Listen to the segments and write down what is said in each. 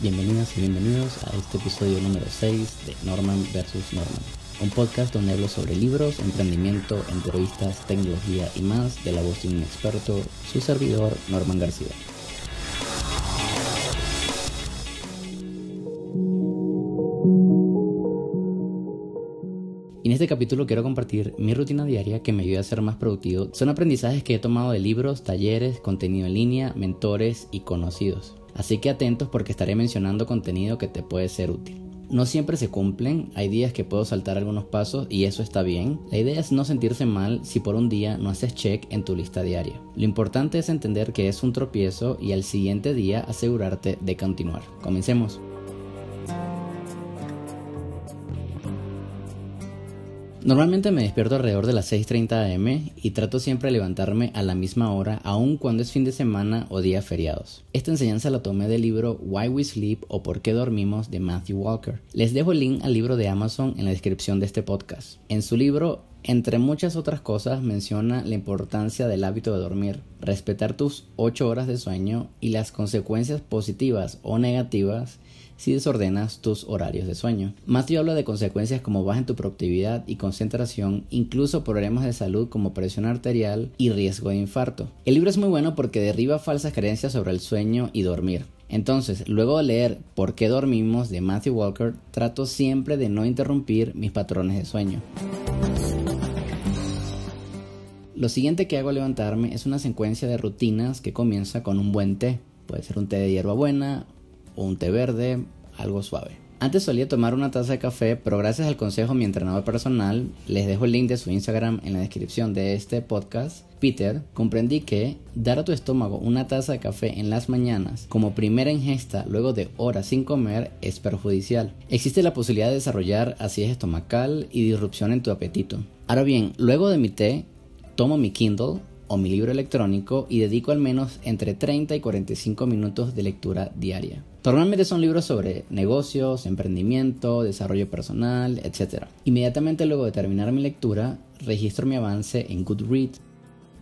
Bienvenidas y bienvenidos a este episodio número 6 de Norman vs. Norman, un podcast donde hablo sobre libros, emprendimiento, entrevistas, tecnología y más de la voz de un experto, su servidor Norman García. En este capítulo quiero compartir mi rutina diaria que me ayuda a ser más productivo. Son aprendizajes que he tomado de libros, talleres, contenido en línea, mentores y conocidos. Así que atentos porque estaré mencionando contenido que te puede ser útil. No siempre se cumplen, hay días que puedo saltar algunos pasos y eso está bien. La idea es no sentirse mal si por un día no haces check en tu lista diaria. Lo importante es entender que es un tropiezo y al siguiente día asegurarte de continuar. Comencemos. Normalmente me despierto alrededor de las 6.30 am y trato siempre de levantarme a la misma hora aun cuando es fin de semana o días feriados. Esta enseñanza la tomé del libro Why We Sleep o Por qué Dormimos de Matthew Walker. Les dejo el link al libro de Amazon en la descripción de este podcast. En su libro entre muchas otras cosas menciona la importancia del hábito de dormir, respetar tus 8 horas de sueño y las consecuencias positivas o negativas si desordenas tus horarios de sueño. Matthew habla de consecuencias como baja en tu productividad y concentración, incluso problemas de salud como presión arterial y riesgo de infarto. El libro es muy bueno porque derriba falsas creencias sobre el sueño y dormir. Entonces, luego de leer Por qué dormimos de Matthew Walker, trato siempre de no interrumpir mis patrones de sueño. Lo siguiente que hago al levantarme es una secuencia de rutinas que comienza con un buen té. Puede ser un té de hierbabuena, o un té verde, algo suave. Antes solía tomar una taza de café, pero gracias al consejo de mi entrenador personal, les dejo el link de su Instagram en la descripción de este podcast, Peter, comprendí que dar a tu estómago una taza de café en las mañanas como primera ingesta luego de horas sin comer es perjudicial. Existe la posibilidad de desarrollar acidez estomacal y disrupción en tu apetito. Ahora bien, luego de mi té, tomo mi Kindle o mi libro electrónico y dedico al menos entre 30 y 45 minutos de lectura diaria. Normalmente son libros sobre negocios, emprendimiento, desarrollo personal, etc. Inmediatamente luego de terminar mi lectura, registro mi avance en Goodreads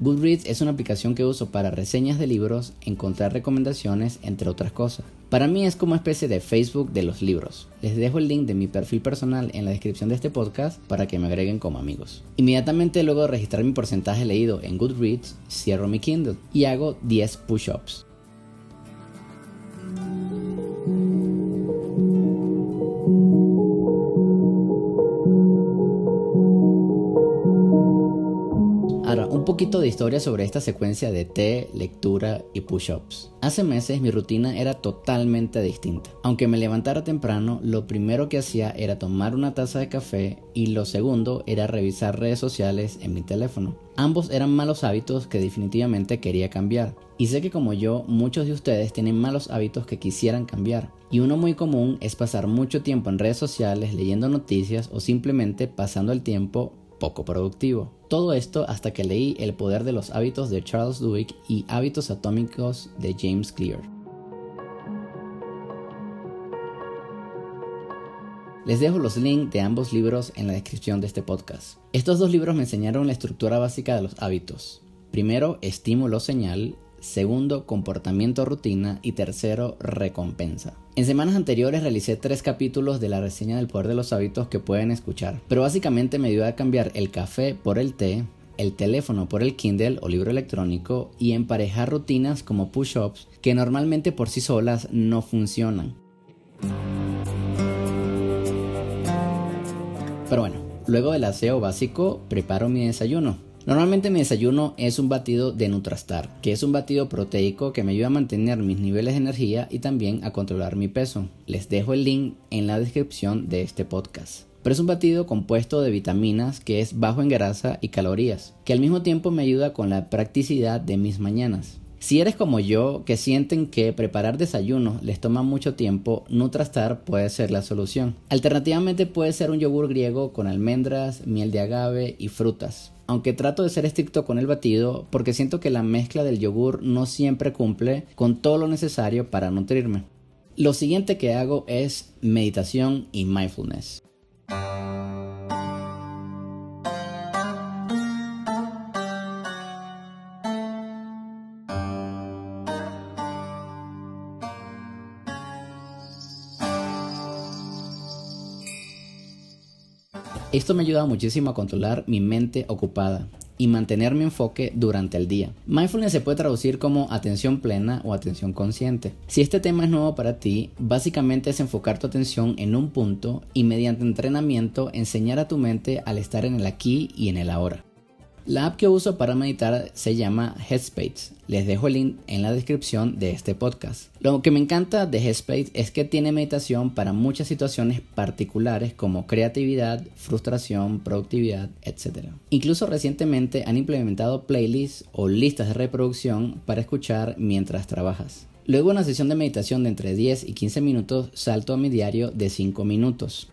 Goodreads es una aplicación que uso para reseñas de libros, encontrar recomendaciones, entre otras cosas. Para mí es como una especie de Facebook de los libros. Les dejo el link de mi perfil personal en la descripción de este podcast para que me agreguen como amigos. Inmediatamente luego de registrar mi porcentaje leído en Goodreads, cierro mi Kindle y hago 10 push-ups. Poquito de historia sobre esta secuencia de té, lectura y push-ups. Hace meses mi rutina era totalmente distinta. Aunque me levantara temprano, lo primero que hacía era tomar una taza de café y lo segundo era revisar redes sociales en mi teléfono. Ambos eran malos hábitos que definitivamente quería cambiar. Y sé que como yo, muchos de ustedes tienen malos hábitos que quisieran cambiar. Y uno muy común es pasar mucho tiempo en redes sociales leyendo noticias o simplemente pasando el tiempo poco productivo. Todo esto hasta que leí El poder de los hábitos de Charles Duhigg y Hábitos atómicos de James Clear. Les dejo los links de ambos libros en la descripción de este podcast. Estos dos libros me enseñaron la estructura básica de los hábitos. Primero, estímulo señal segundo comportamiento rutina y tercero recompensa. En semanas anteriores realicé tres capítulos de la reseña del poder de los hábitos que pueden escuchar, pero básicamente me ayuda a cambiar el café por el té, el teléfono por el Kindle o libro electrónico y emparejar rutinas como push-ups que normalmente por sí solas no funcionan. Pero bueno, luego del aseo básico preparo mi desayuno. Normalmente mi desayuno es un batido de Nutrastar, que es un batido proteico que me ayuda a mantener mis niveles de energía y también a controlar mi peso. Les dejo el link en la descripción de este podcast. Pero es un batido compuesto de vitaminas que es bajo en grasa y calorías, que al mismo tiempo me ayuda con la practicidad de mis mañanas. Si eres como yo, que sienten que preparar desayuno les toma mucho tiempo, Nutrastar puede ser la solución. Alternativamente puede ser un yogur griego con almendras, miel de agave y frutas aunque trato de ser estricto con el batido porque siento que la mezcla del yogur no siempre cumple con todo lo necesario para nutrirme. Lo siguiente que hago es meditación y mindfulness. Esto me ayuda muchísimo a controlar mi mente ocupada y mantener mi enfoque durante el día. Mindfulness se puede traducir como atención plena o atención consciente. Si este tema es nuevo para ti, básicamente es enfocar tu atención en un punto y mediante entrenamiento enseñar a tu mente al estar en el aquí y en el ahora. La app que uso para meditar se llama Headspace. Les dejo el link en la descripción de este podcast. Lo que me encanta de Headspace es que tiene meditación para muchas situaciones particulares como creatividad, frustración, productividad, etc. Incluso recientemente han implementado playlists o listas de reproducción para escuchar mientras trabajas. Luego una sesión de meditación de entre 10 y 15 minutos salto a mi diario de 5 minutos.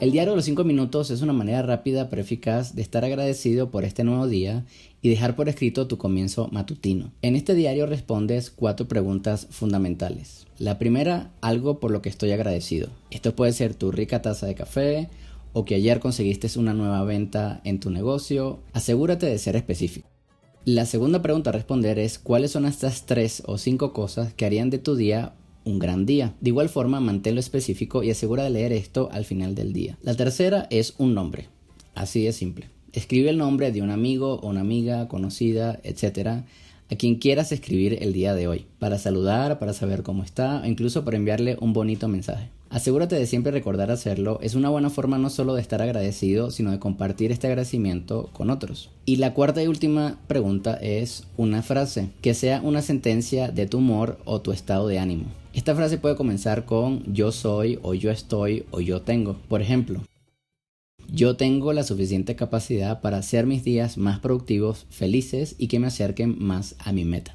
El diario de los 5 minutos es una manera rápida pero eficaz de estar agradecido por este nuevo día y dejar por escrito tu comienzo matutino. En este diario respondes cuatro preguntas fundamentales. La primera, algo por lo que estoy agradecido. Esto puede ser tu rica taza de café o que ayer conseguiste una nueva venta en tu negocio. Asegúrate de ser específico. La segunda pregunta a responder es cuáles son estas tres o cinco cosas que harían de tu día un gran día. De igual forma, manténlo específico y asegura de leer esto al final del día. La tercera es un nombre. Así de simple. Escribe el nombre de un amigo o una amiga conocida, etcétera, a quien quieras escribir el día de hoy, para saludar, para saber cómo está o incluso para enviarle un bonito mensaje. Asegúrate de siempre recordar hacerlo, es una buena forma no solo de estar agradecido, sino de compartir este agradecimiento con otros. Y la cuarta y última pregunta es una frase, que sea una sentencia de tu humor o tu estado de ánimo. Esta frase puede comenzar con yo soy o yo estoy o yo tengo. Por ejemplo, yo tengo la suficiente capacidad para hacer mis días más productivos, felices y que me acerquen más a mi meta.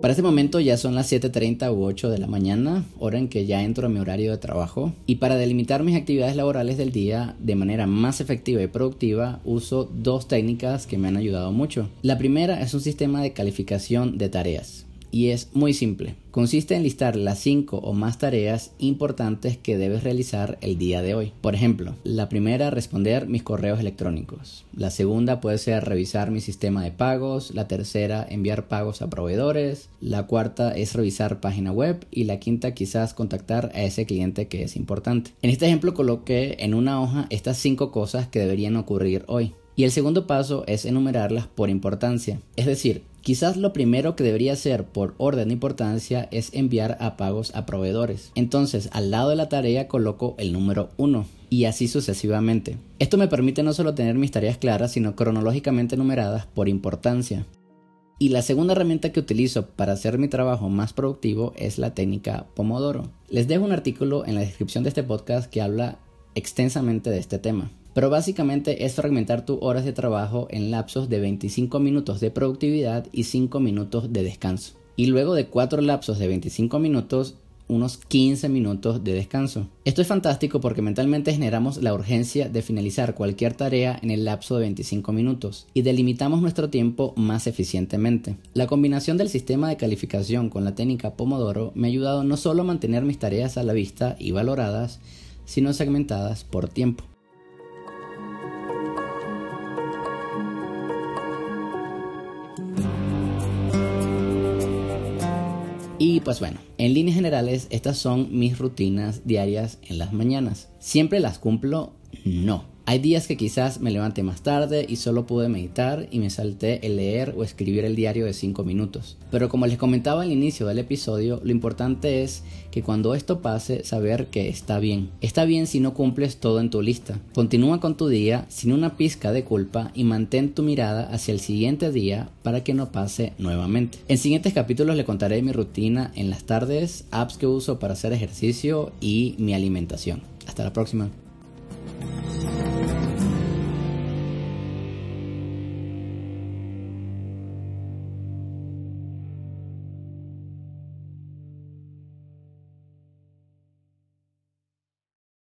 Para este momento ya son las 7.30 u 8 de la mañana, hora en que ya entro a mi horario de trabajo. Y para delimitar mis actividades laborales del día de manera más efectiva y productiva, uso dos técnicas que me han ayudado mucho. La primera es un sistema de calificación de tareas y es muy simple. Consiste en listar las 5 o más tareas importantes que debes realizar el día de hoy. Por ejemplo, la primera, responder mis correos electrónicos. La segunda puede ser revisar mi sistema de pagos. La tercera, enviar pagos a proveedores. La cuarta es revisar página web. Y la quinta, quizás contactar a ese cliente que es importante. En este ejemplo coloqué en una hoja estas 5 cosas que deberían ocurrir hoy. Y el segundo paso es enumerarlas por importancia. Es decir, Quizás lo primero que debería hacer por orden de importancia es enviar a pagos a proveedores. Entonces, al lado de la tarea coloco el número 1 y así sucesivamente. Esto me permite no solo tener mis tareas claras, sino cronológicamente numeradas por importancia. Y la segunda herramienta que utilizo para hacer mi trabajo más productivo es la técnica Pomodoro. Les dejo un artículo en la descripción de este podcast que habla extensamente de este tema. Pero básicamente es fragmentar tus horas de trabajo en lapsos de 25 minutos de productividad y 5 minutos de descanso. Y luego de 4 lapsos de 25 minutos, unos 15 minutos de descanso. Esto es fantástico porque mentalmente generamos la urgencia de finalizar cualquier tarea en el lapso de 25 minutos y delimitamos nuestro tiempo más eficientemente. La combinación del sistema de calificación con la técnica Pomodoro me ha ayudado no solo a mantener mis tareas a la vista y valoradas, sino segmentadas por tiempo. Y pues bueno, en líneas generales estas son mis rutinas diarias en las mañanas. ¿Siempre las cumplo? No. Hay días que quizás me levante más tarde y solo pude meditar y me salté el leer o escribir el diario de 5 minutos. Pero como les comentaba al inicio del episodio, lo importante es que cuando esto pase, saber que está bien. Está bien si no cumples todo en tu lista. Continúa con tu día sin una pizca de culpa y mantén tu mirada hacia el siguiente día para que no pase nuevamente. En siguientes capítulos le contaré mi rutina en las tardes, apps que uso para hacer ejercicio y mi alimentación. Hasta la próxima.